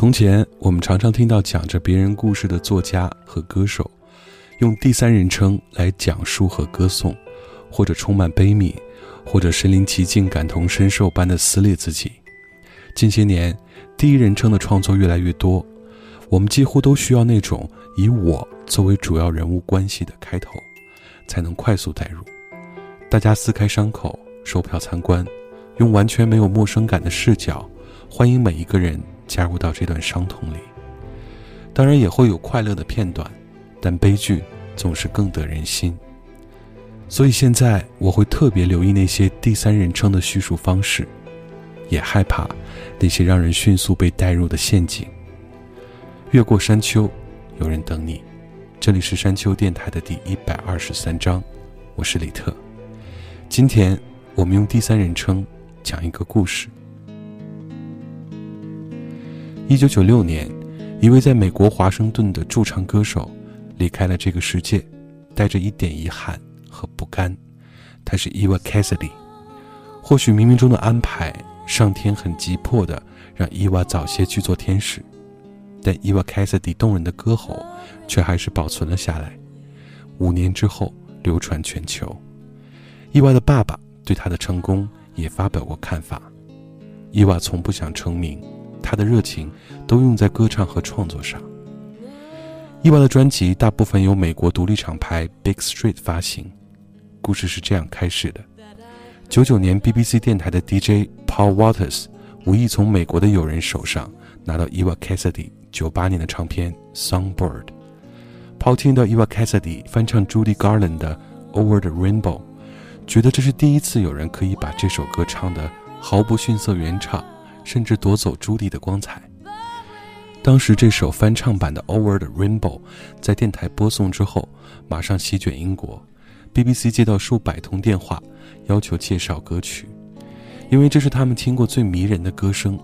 从前，我们常常听到讲着别人故事的作家和歌手，用第三人称来讲述和歌颂，或者充满悲悯，或者身临其境、感同身受般的撕裂自己。近些年，第一人称的创作越来越多，我们几乎都需要那种以我作为主要人物关系的开头，才能快速带入。大家撕开伤口，售票参观，用完全没有陌生感的视角，欢迎每一个人加入到这段伤痛里。当然也会有快乐的片段，但悲剧总是更得人心。所以现在我会特别留意那些第三人称的叙述方式，也害怕那些让人迅速被带入的陷阱。越过山丘，有人等你。这里是山丘电台的第一百二十三章，我是李特。今天我们用第三人称讲一个故事。一九九六年，一位在美国华盛顿的驻唱歌手离开了这个世界，带着一点遗憾和不甘。他是 Eva Cassidy。或许冥冥中的安排，上天很急迫的让伊娃早些去做天使，但 Eva Cassidy 动人的歌喉却还是保存了下来。五年之后，流传全球。伊娃的爸爸对他的成功也发表过看法。伊娃从不想成名，他的热情都用在歌唱和创作上。伊娃的专辑大部分由美国独立厂牌 Big Street 发行。故事是这样开始的：九九年，BBC 电台的 DJ Paul Waters 无意从美国的友人手上拿到 Eva Cassidy 九八年的唱片《Songbird》。Paul 听到 Eva Cassidy 翻唱 Judy Garland 的《Over the Rainbow》，觉得这是第一次有人可以把这首歌唱得毫不逊色原唱，甚至夺走朱迪的光彩。当时这首翻唱版的《Over the Rainbow》在电台播送之后，马上席卷英国。BBC 接到数百通电话，要求介绍歌曲，因为这是他们听过最迷人的歌声。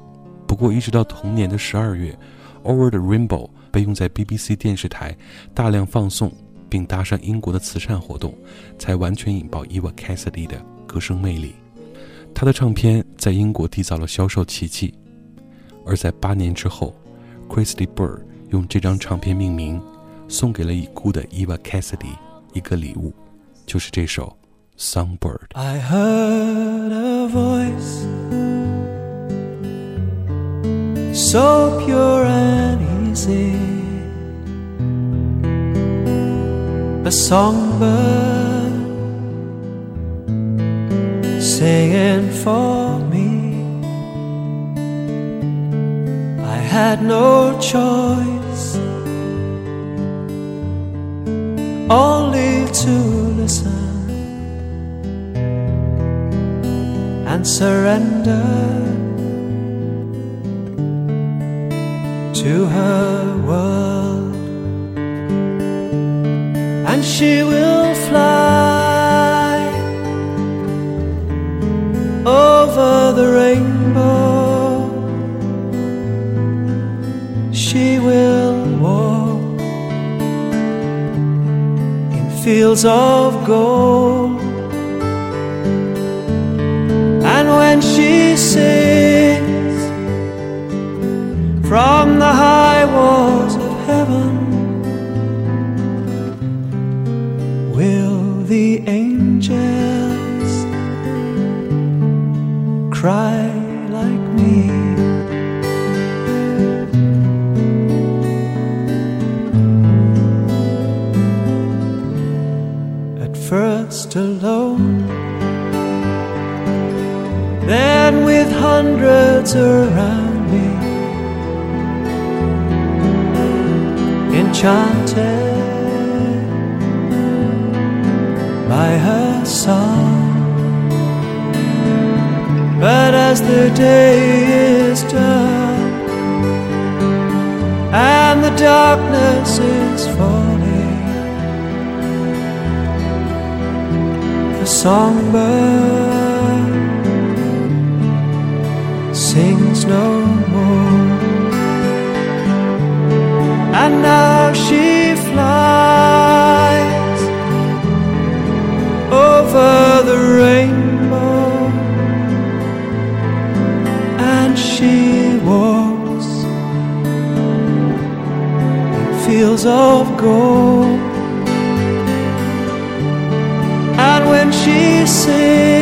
不过，一直到同年的十二月，《Over the Rainbow》被用在 BBC 电视台大量放送，并搭上英国的慈善活动，才完全引爆 Eva Cassidy 的歌声魅力。他的唱片在英国缔造了销售奇迹，而在八年之后 Christy Burr 用这张唱片命名，送给了已故的 Eva Cassidy 一个礼物。就是这首《Songbird》。I heard a voice so pure and easy, a songbird singing for me. I had no choice, only to listen and surrender to her world, fields of gold. And when she sings from the high walls of heaven, will the angels cry alone then with hundreds around me, enchanted by her song. But as the day is done and the darkness is songbird sings no more. And now she flies over the rainbow, and she walks in fields of gold. say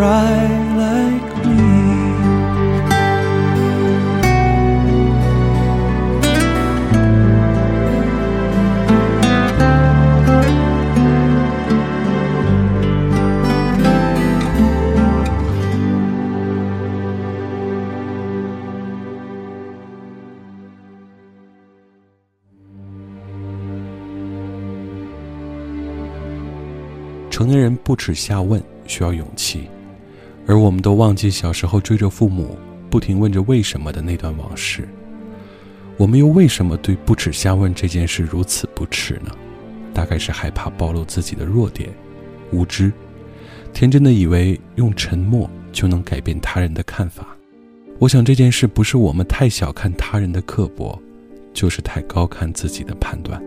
cry like me? 成年人不耻下问需要勇气，而我们都忘记小时候追着父母不停问着为什么的那段往事。我们又为什么对不耻下问这件事如此不耻呢？大概是害怕暴露自己的弱点，无知，天真的以为用沉默就能改变他人的看法。我想这件事不是我们太小看他人的刻薄，就是太高看自己的判断。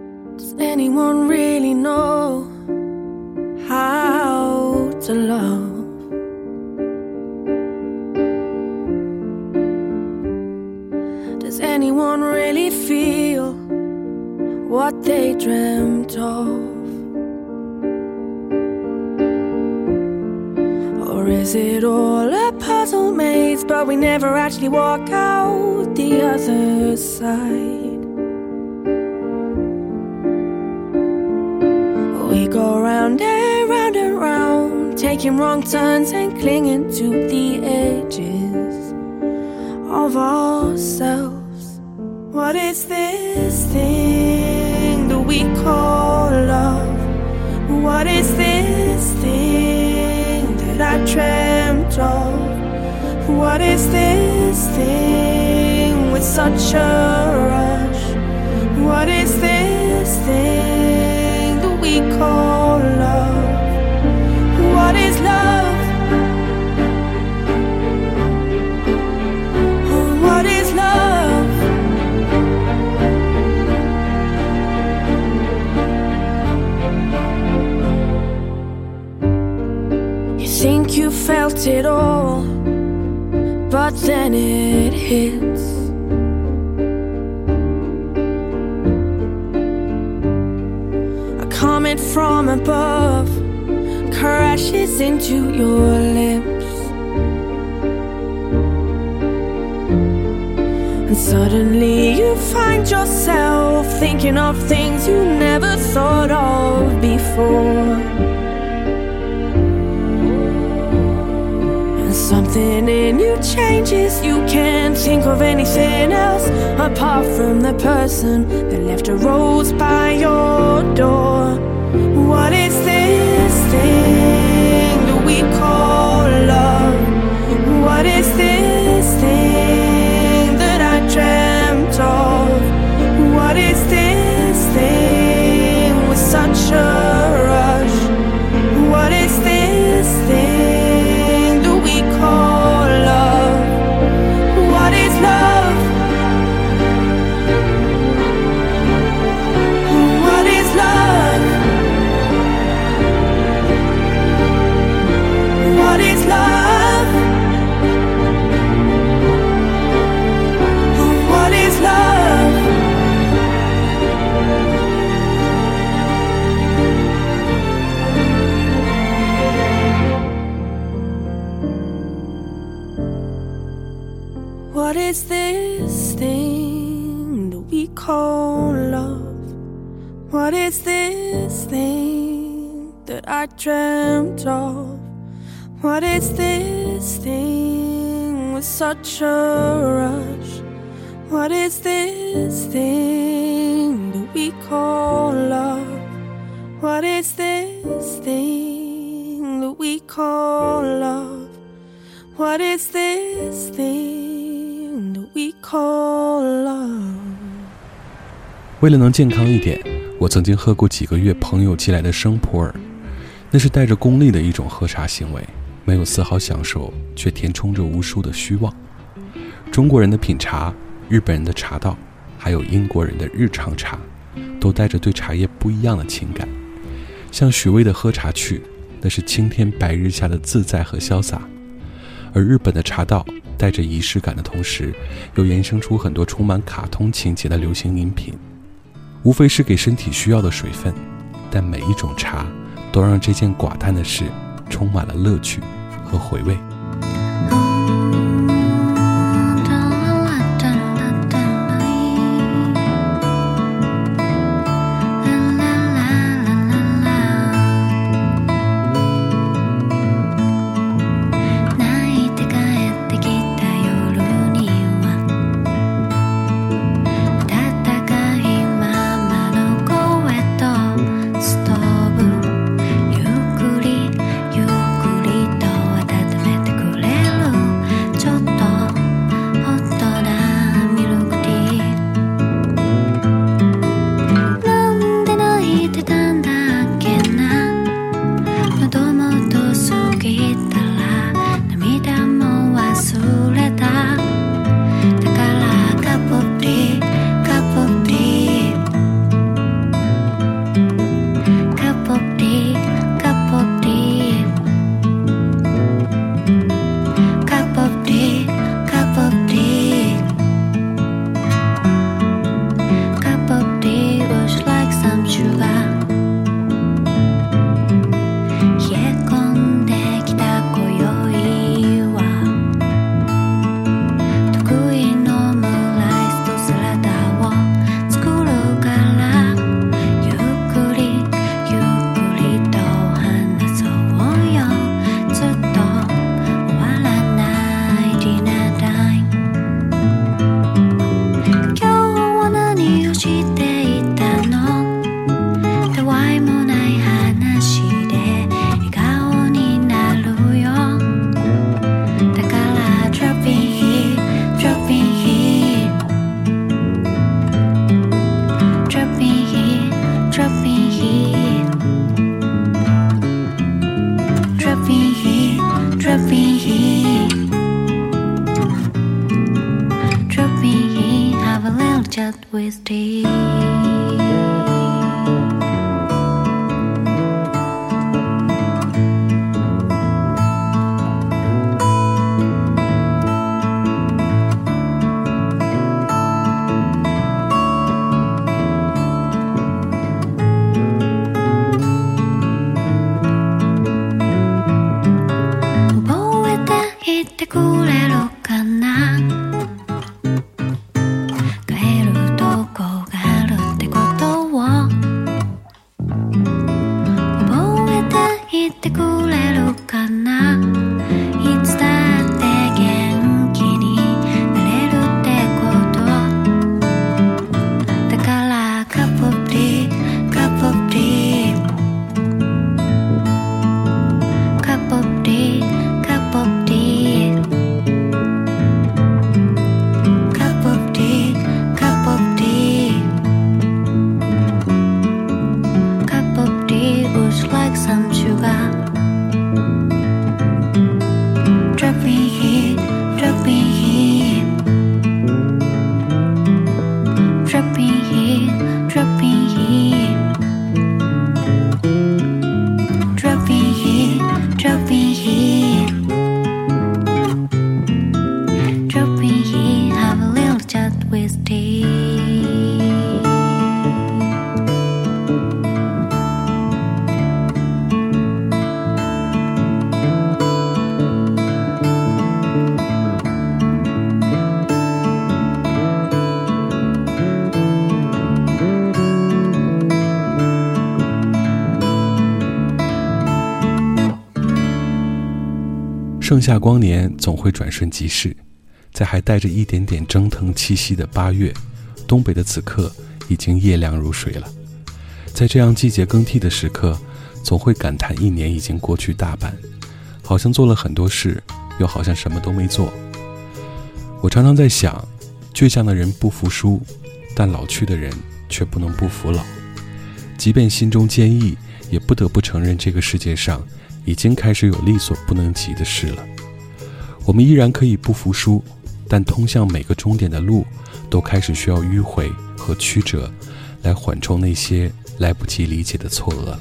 Anyone really know how to love? Anyone really feel what they dreamt of? Or is it all a puzzle maze, but we never actually walk out the other side? We go round and round and round, taking wrong turns and clinging to the edges of ourselves. What is this thing that we call love? What is this thing that I dreamt of? What is this thing with such a rush? What is this thing that we call love? Want it all, but then it hits. A comet from above crashes into your lips. And suddenly you find yourself thinking of things you never thought of before. Something in you changes, you can't think of anything else apart from the person that left a rose by your door. What is this thing that we call love? What is this thing that I dreamt of? What is this 为了能健康一点，我曾经喝过几个月朋友寄来的生普洱，那是带着功利的一种喝茶行为，没有丝毫享受，却填充着无数的虚妄。中国人的品茶，日本人的茶道，还有英国人的日常茶，都带着对茶叶不一样的情感。像许巍的《喝茶去》，那是青天白日下的自在和潇洒；而日本的茶道，带着仪式感的同时，又衍生出很多充满卡通情节的流行饮品。无非是给身体需要的水分，但每一种茶都让这件寡淡的事充满了乐趣和回味。盛夏光年总会转瞬即逝，在还带着一点点蒸腾气息的八月，东北的此刻已经夜凉如水了。在这样季节更替的时刻，总会感叹一年已经过去大半，好像做了很多事，又好像什么都没做。我常常在想，倔强的人不服输，但老去的人却不能不服老。即便心中坚毅，也不得不承认这个世界上已经开始有力所不能及的事了。我们依然可以不服输，但通向每个终点的路，都开始需要迂回和曲折，来缓冲那些来不及理解的错愕了。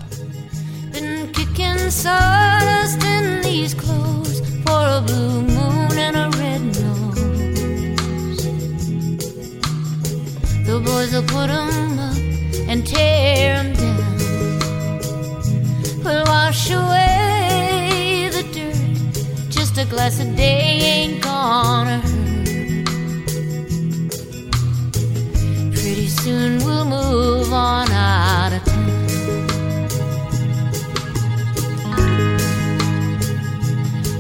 Tear them down. We'll wash away. A day ain't gonna hurt. Pretty soon we'll move on out of town.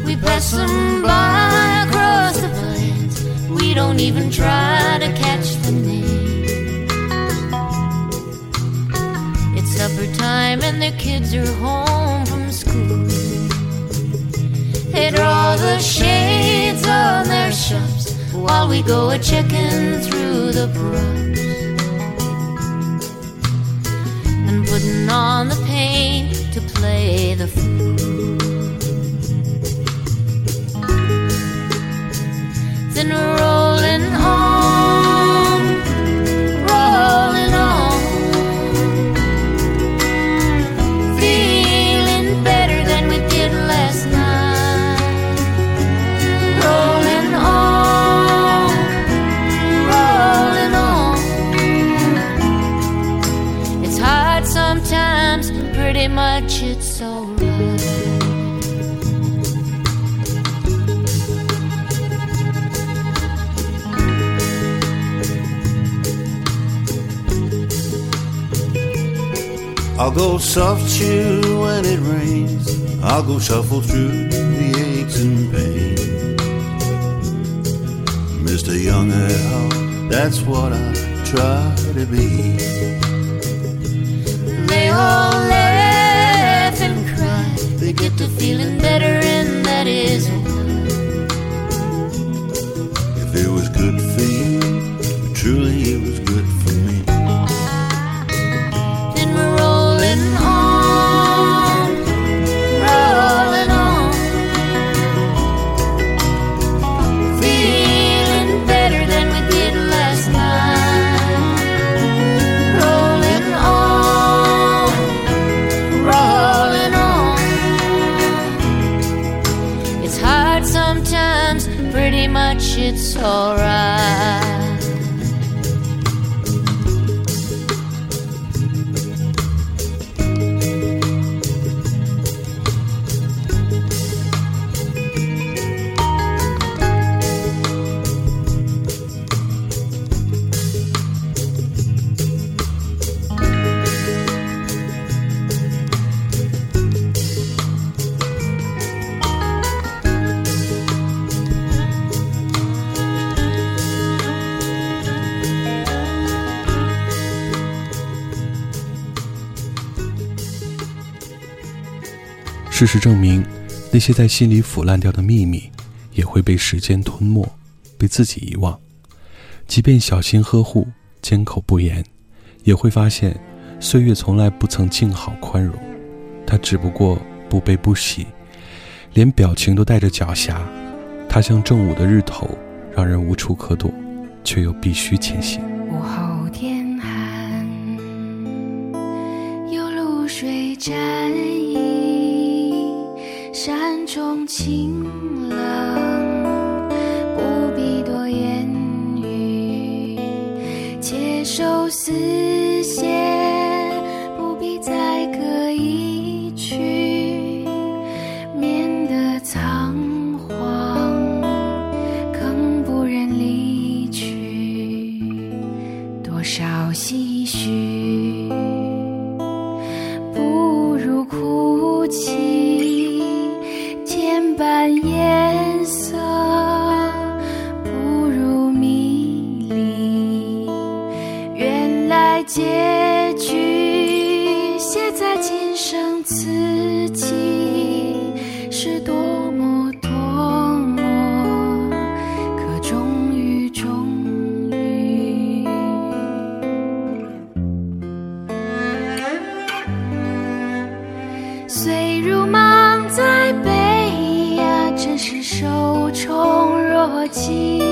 We pass them by across the plains. We don't even try to catch the name. It's supper time and their kids are home from school. They draw the shades on their shops while we go a checking through the brush and putting on the paint to play the fool. Then rolling on, sometimes, pretty much it's alright. I'll go soft shoe when it rains. I'll go shuffle through the aches and pain. Mr. Young at oh, heart, that's what I try to be. They all laugh and cry. They get to feeling better, and that is why. If it was good for you, alright. 事实证明，那些在心里腐烂掉的秘密，也会被时间吞没，被自己遗忘。即便小心呵护、缄口不言，也会发现，岁月从来不曾静好宽容，它只不过不悲不喜，连表情都带着狡黠。它像正午的日头，让人无处可躲，却又必须前行。午后天寒，有露水沾衣，山中清冷，不必多言语，且收丝宠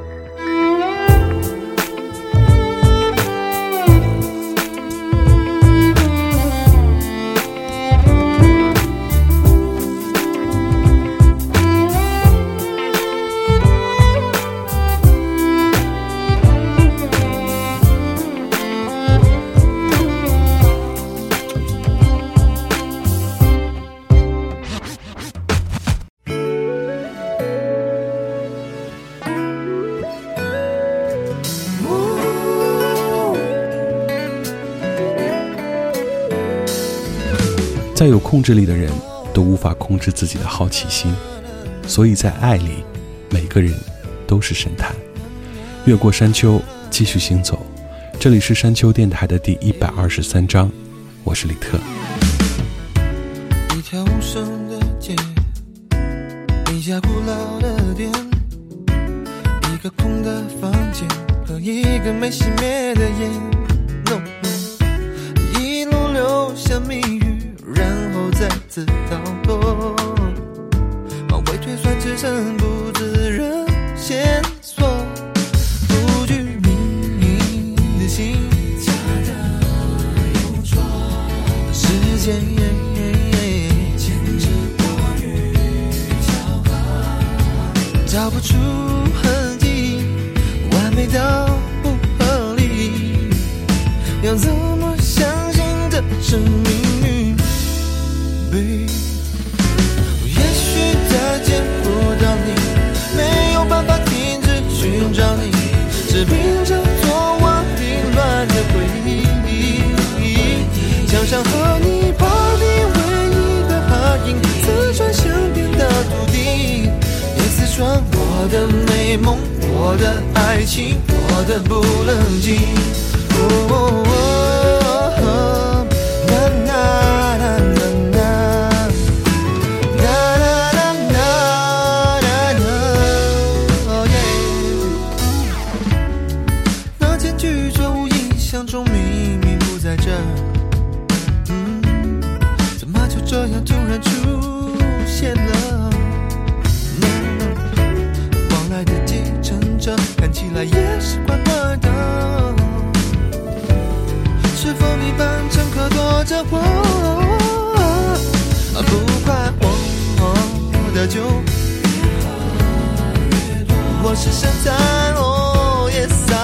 再有控制力的人都无法控制自己的好奇心，所以在爱里，每个人都是神探。越过山丘，继续行走。这里是山丘电台的第一百二十三章，我是李特。我的美梦，我的爱情，我的不冷静。着我？不快我的酒，我是神探，哦，yes I，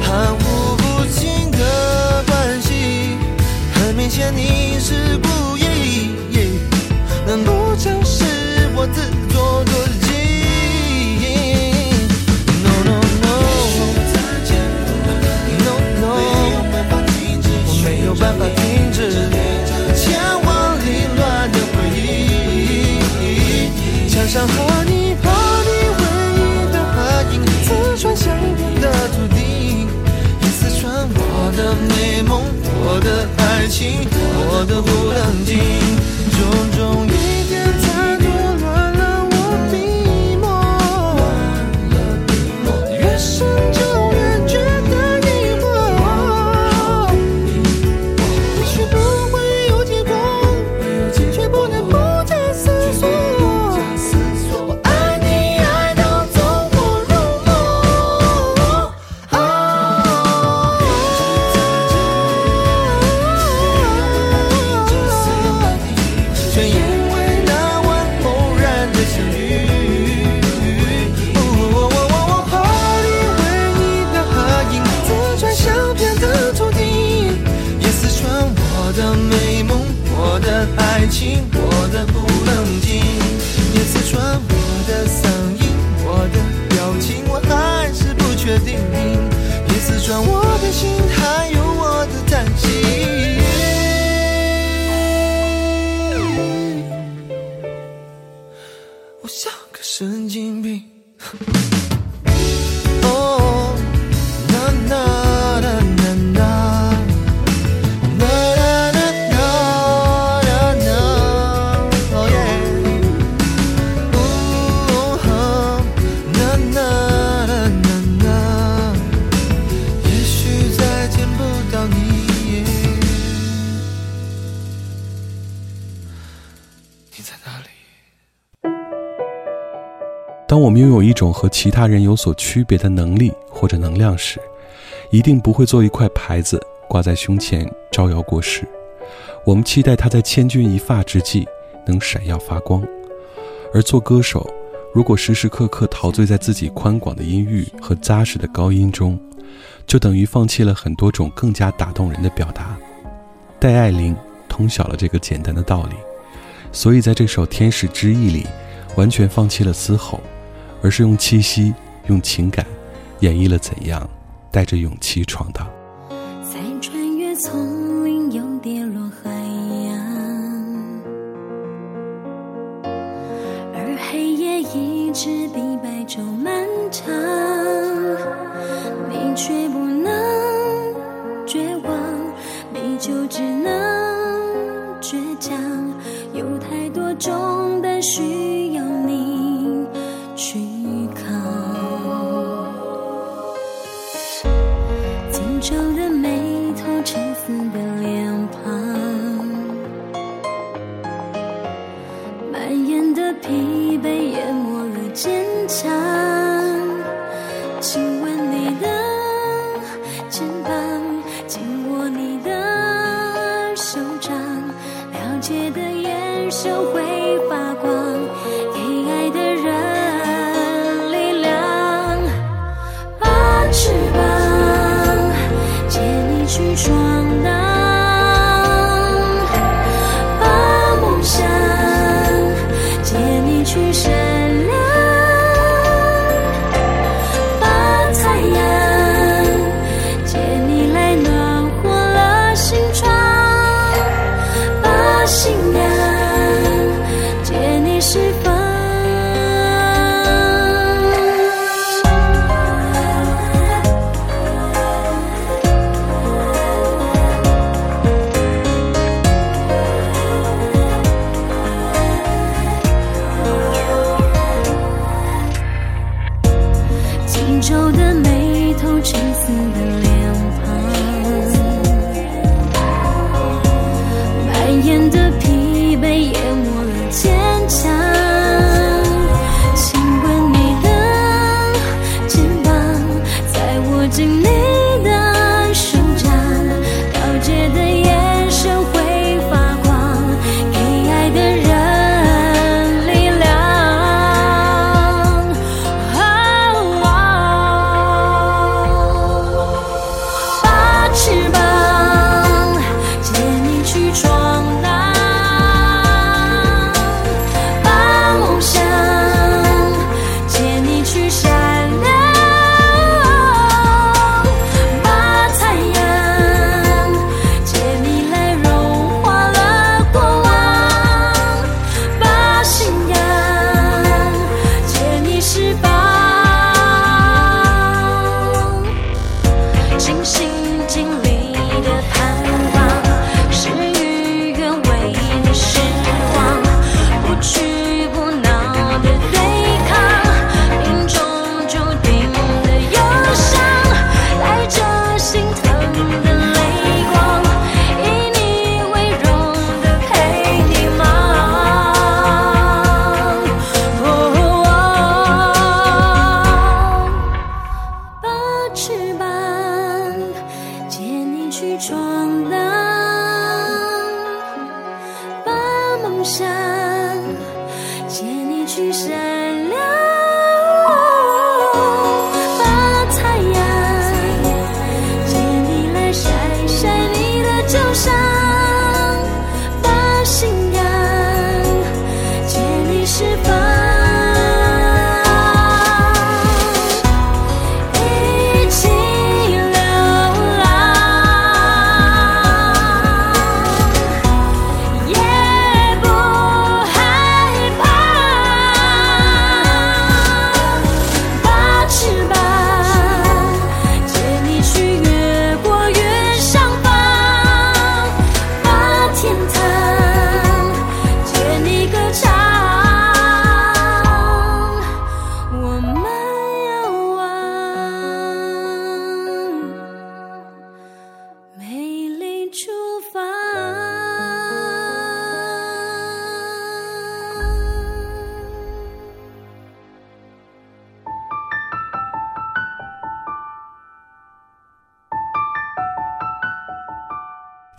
含糊不清的关系，很明显你是故意，难不成是我自想和你，和你唯一的合影刺穿，想你的土地，也刺穿我的美梦，我的爱情，我的不冷静，种种。我们拥有一种和其他人有所区别的能力或者能量时，一定不会做一块牌子挂在胸前招摇过市。我们期待它在千钧一发之际能闪耀发光。而做歌手，如果时时刻刻陶醉在自己宽广的音域和扎实的高音中，就等于放弃了很多种更加打动人的表达。戴爱玲通晓了这个简单的道理，所以在这首《天使之翼》里，完全放弃了嘶吼。而是用气息、用情感，演绎了怎样带着勇气闯荡。再穿越从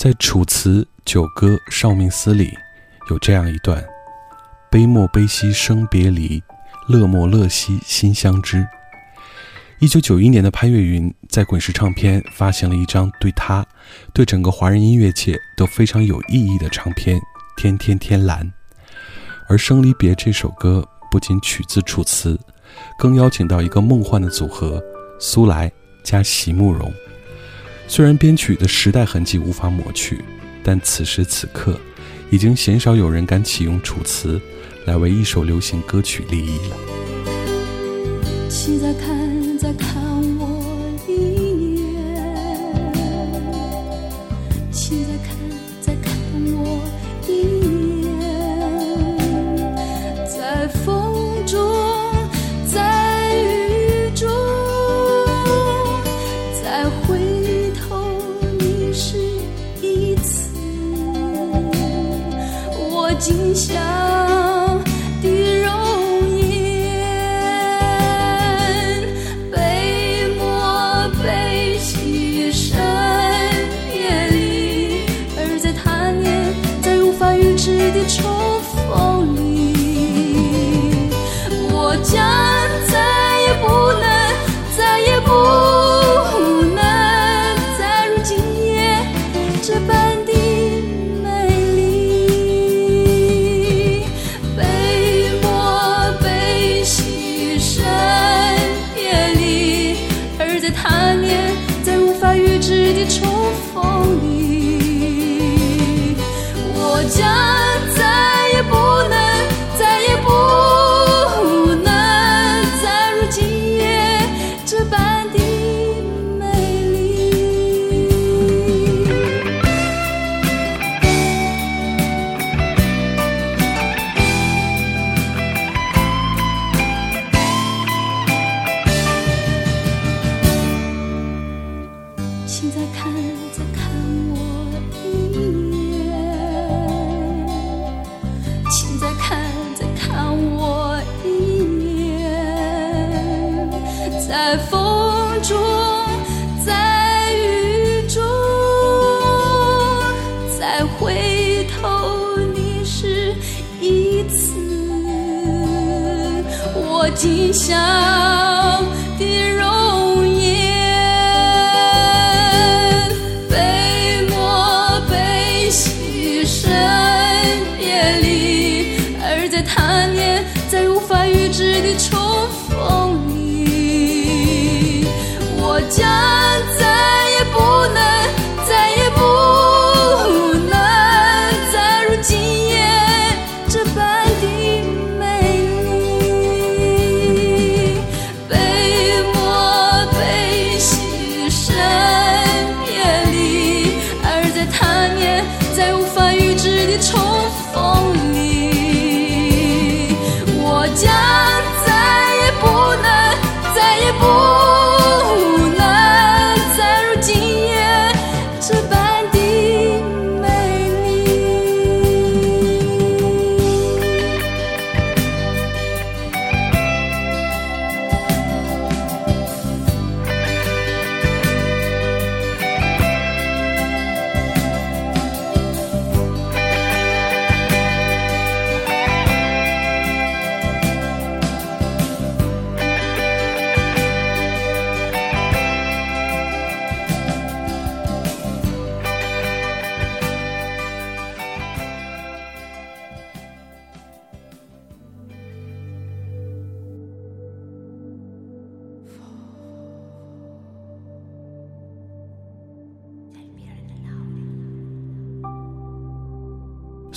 在《楚辞·九歌·少命思》里，有这样一段：“悲莫悲兮生别离，乐莫乐兮心相知。”一九九一年的潘越云在滚石唱片发行了一张对他、对整个华人音乐界都非常有意义的唱片《天天天蓝》，而《生离别》这首歌不仅取自《楚辞》，更邀请到一个梦幻的组合——苏来加席慕容。虽然编曲的时代痕迹无法抹去，但此时此刻，已经鲜少有人敢启用《楚辞》来为一首流行歌曲立意了。今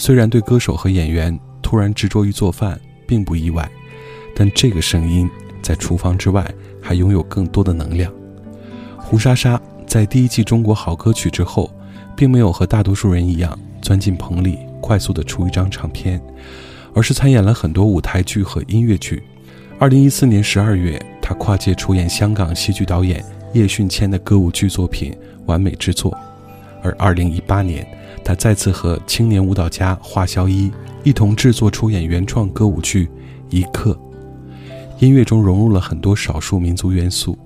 虽然对歌手和演员突然执着于做饭并不意外，但这个声音在厨房之外还拥有更多的能量。胡莎莎在第一季《中国好歌曲》之后，并没有和大多数人一样钻进棚里快速的出一张唱片，而是参演了很多舞台剧和音乐剧。二零一四年十二月，她跨界出演香港戏剧导演叶训谦的歌舞剧作品《完美之作》，而二零一八年，他再次和青年舞蹈家华萧一一同制作出演原创歌舞剧《一刻》，音乐中融入了很多少数民族元素，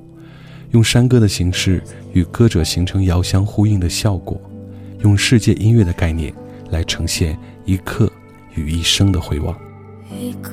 用山歌的形式与歌者形成遥相呼应的效果，用世界音乐的概念来呈现一刻与一生的回望。一刻，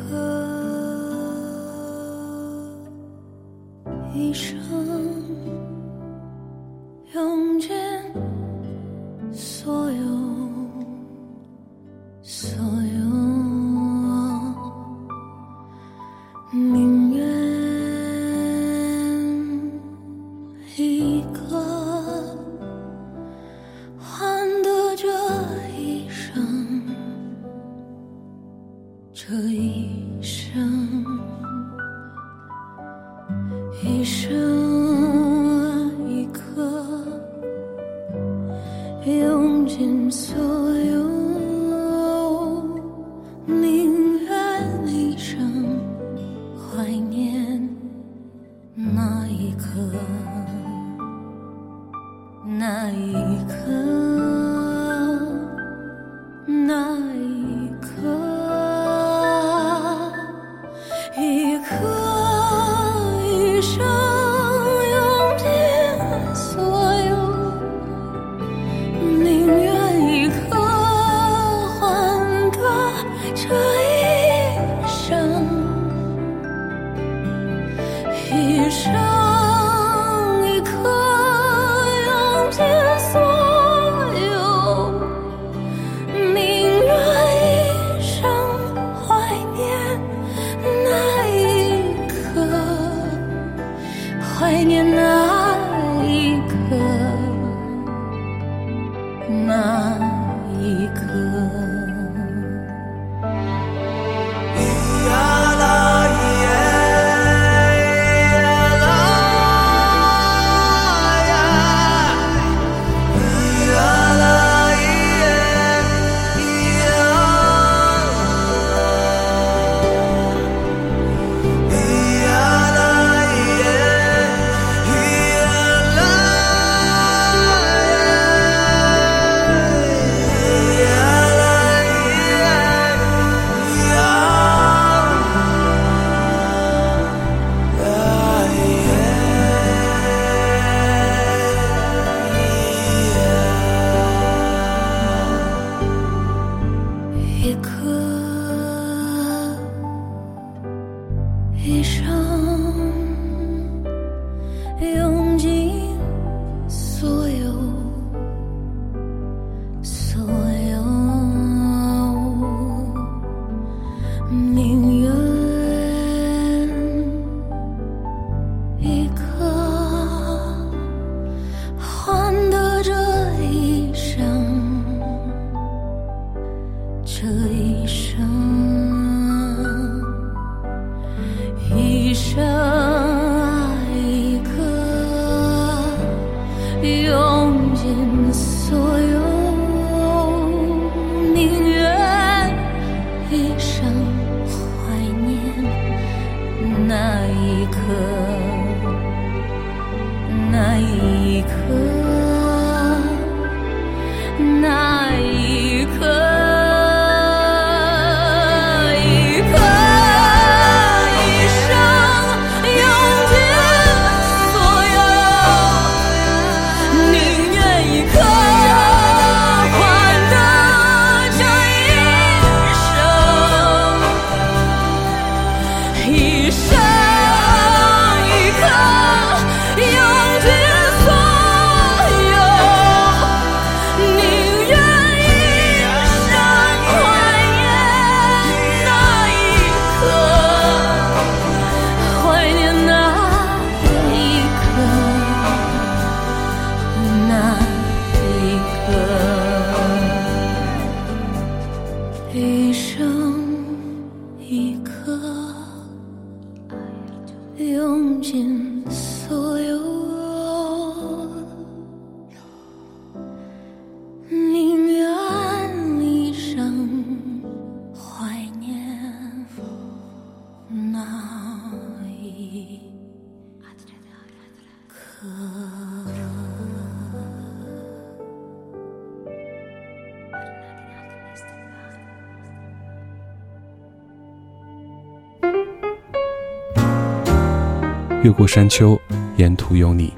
越过山丘，沿途有你。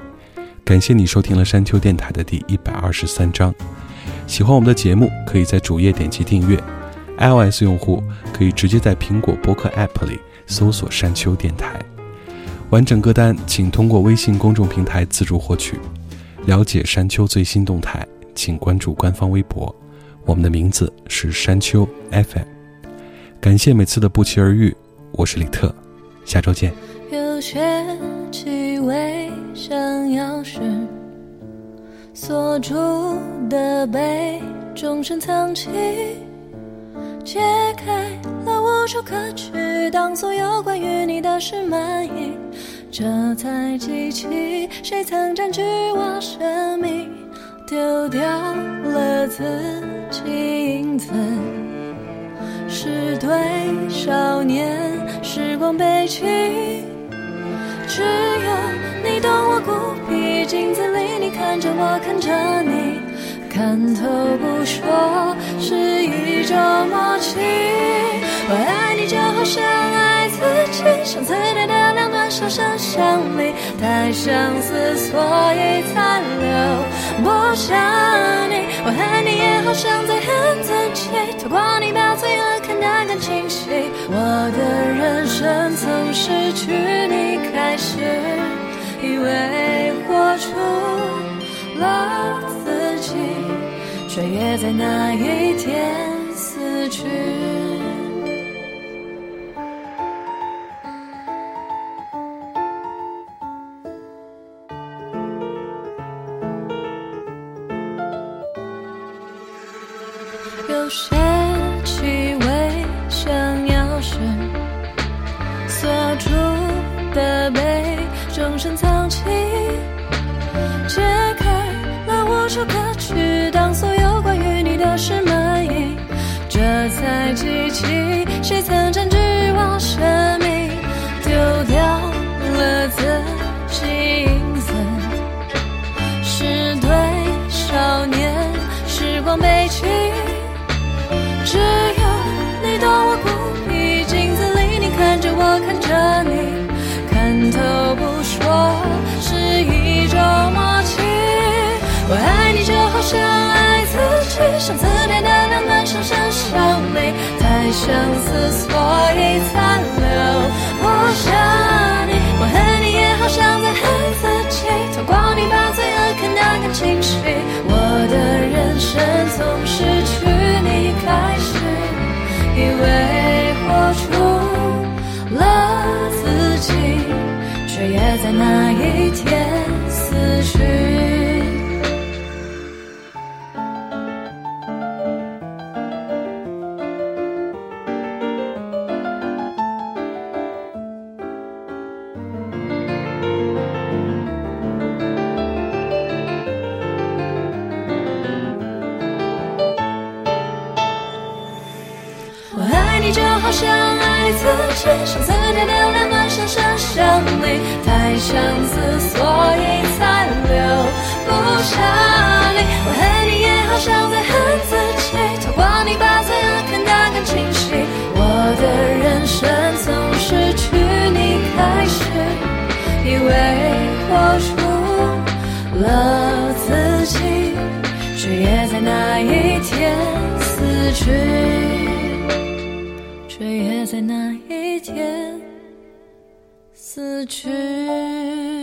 感谢你收听了山丘电台的第一百二十三章。喜欢我们的节目，可以在主页点击订阅；iOS 用户可以直接在苹果播客 App 里搜索“山丘电台”。完整歌单请通过微信公众平台自助获取。了解山丘最新动态，请关注官方微博。我们的名字是山丘 FM。感谢每次的不期而遇，我是李特，下周见。有些气味像钥匙锁住的被，终身藏起，解开了无处可去。当所有关于你的事满意，这才记起谁曾占据我生命，丢掉了自己影子。是对少年时光背弃，只有你懂我孤僻。镜子里你看着我，看着你，看透不说是一种默契。我爱你就好像爱自己，像磁带的两端上升相离，太相似所以残留我想你。我恨你也好像在恨自己，透过你把罪恶看得更清晰。我的人生从失去你开始，以为活出了自己，却也在那一天死去。才记相思所以残留不下你。我恨你也好像在恨自己，透过你把罪恶看得更清晰。我的人生从失去你开始，以为活出了自己，却也在那一天死去。相思所以残留不下你。我恨你也好像在恨自己，透过你把罪恶看得更清晰。我的人生从失去你开始，以为活出了自己，却也在那一天死去。却也在那死去。